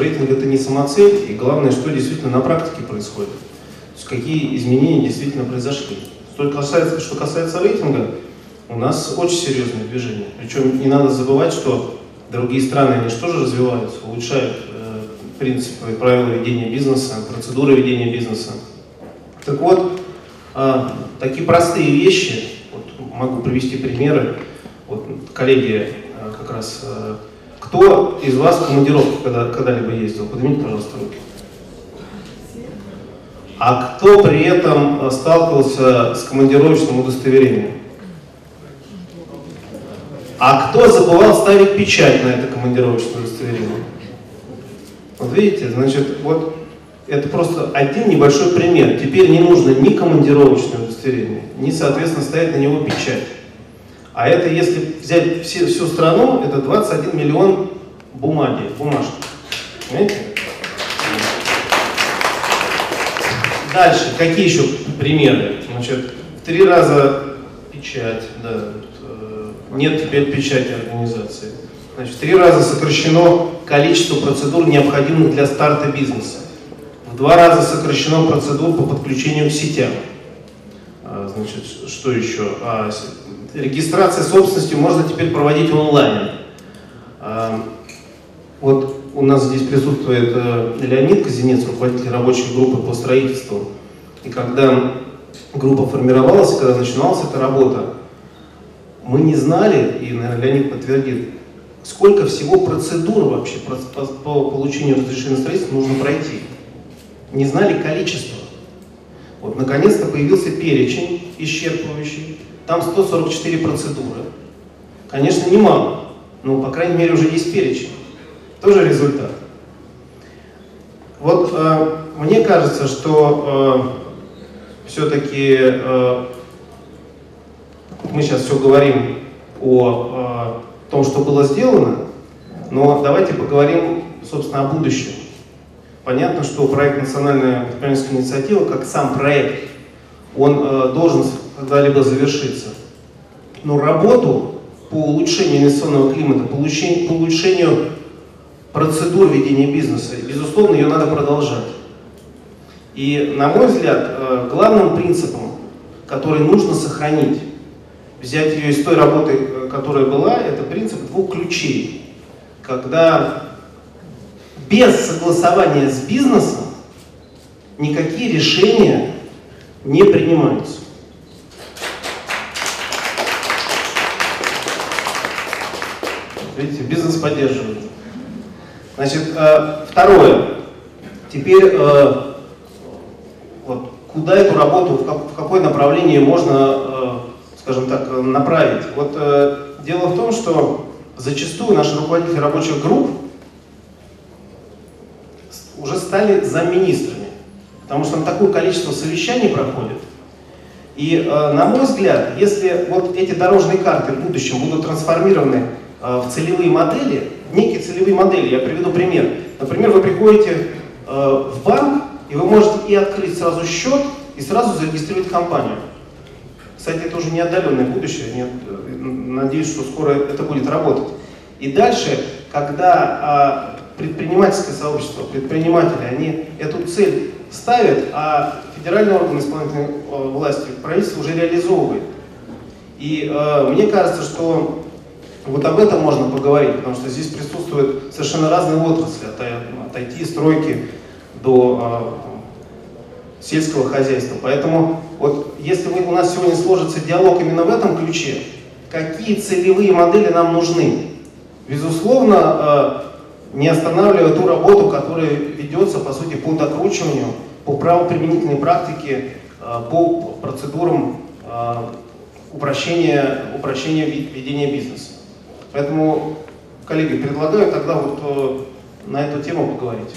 рейтинг это не самоцель, и главное, что действительно на практике происходит. То есть какие изменения действительно произошли. Что касается, что касается рейтинга, у нас очень серьезное движение. Причем не надо забывать, что другие страны, они же тоже развиваются, улучшают э, принципы и правила ведения бизнеса, процедуры ведения бизнеса. Так вот, э, такие простые вещи, вот могу привести примеры, вот коллеги э, как раз э, кто из вас в командировку когда, когда-либо ездил? Поднимите, пожалуйста, руки. А кто при этом э, сталкивался с командировочным удостоверением? А кто забывал ставить печать на это командировочное удостоверение? Вот видите, значит, вот это просто один небольшой пример. Теперь не нужно ни командировочное удостоверение, ни, соответственно, ставить на него печать. А это, если взять все, всю страну, это 21 миллион бумаги, бумажки. Понимаете? Дальше, какие еще примеры? Значит, в три раза печать, да, э, нет теперь печати организации. Значит, в три раза сокращено количество процедур, необходимых для старта бизнеса. В два раза сокращено процедур по подключению к сетям. А, значит, что еще? А, регистрация собственности можно теперь проводить онлайн. А, вот у нас здесь присутствует э, Леонид Казинец, руководитель рабочей группы по строительству. И когда группа формировалась, когда начиналась эта работа, мы не знали, и, наверное, Леонид подтвердит, сколько всего процедур вообще по, по, по получению разрешения на строительство нужно пройти. Не знали количество. Вот, наконец-то появился перечень исчерпывающий, там 144 процедуры. Конечно, немало, но, по крайней мере, уже есть перечень. Тоже результат. Вот э, мне кажется, что э, все-таки э, мы сейчас все говорим о э, том, что было сделано, но давайте поговорим, собственно, о будущем. Понятно, что проект «Национальная предпринимательская инициатива», как сам проект, он э, должен когда-либо завершиться. Но работу по улучшению инвестиционного климата, по улучшению, процедур ведения бизнеса, безусловно, ее надо продолжать. И, на мой взгляд, э, главным принципом, который нужно сохранить, взять ее из той работы, э, которая была, это принцип двух ключей. Когда без согласования с бизнесом никакие решения не принимаются. Видите, бизнес поддерживает. Значит, э, второе. Теперь э, вот, куда эту работу, в какое направление можно, э, скажем так, направить? Вот дело в том, что зачастую наши руководители рабочих групп уже стали замминистрами, потому что там такое количество совещаний проходит. И, на мой взгляд, если вот эти дорожные карты в будущем будут трансформированы в целевые модели, некие целевые модели. Я приведу пример. Например, вы приходите э, в банк, и вы можете и открыть сразу счет, и сразу зарегистрировать компанию. Кстати, это уже не отдаленное будущее, нет, э, надеюсь, что скоро это будет работать. И дальше, когда э, предпринимательское сообщество, предприниматели, они эту цель ставят, а федеральный орган исполнительной э, власти, правительство уже реализовывает. И э, мне кажется, что вот об этом можно поговорить, потому что здесь присутствуют совершенно разные отрасли, от, от IT, стройки до э, сельского хозяйства. Поэтому вот если мы, у нас сегодня сложится диалог именно в этом ключе, какие целевые модели нам нужны? Безусловно, э, не останавливая ту работу, которая ведется, по сути, по докручиванию, по правоприменительной практике, э, по процедурам э, упрощения, упрощения ведения бизнеса. Поэтому, коллеги, предлагаю тогда вот э, на эту тему поговорить.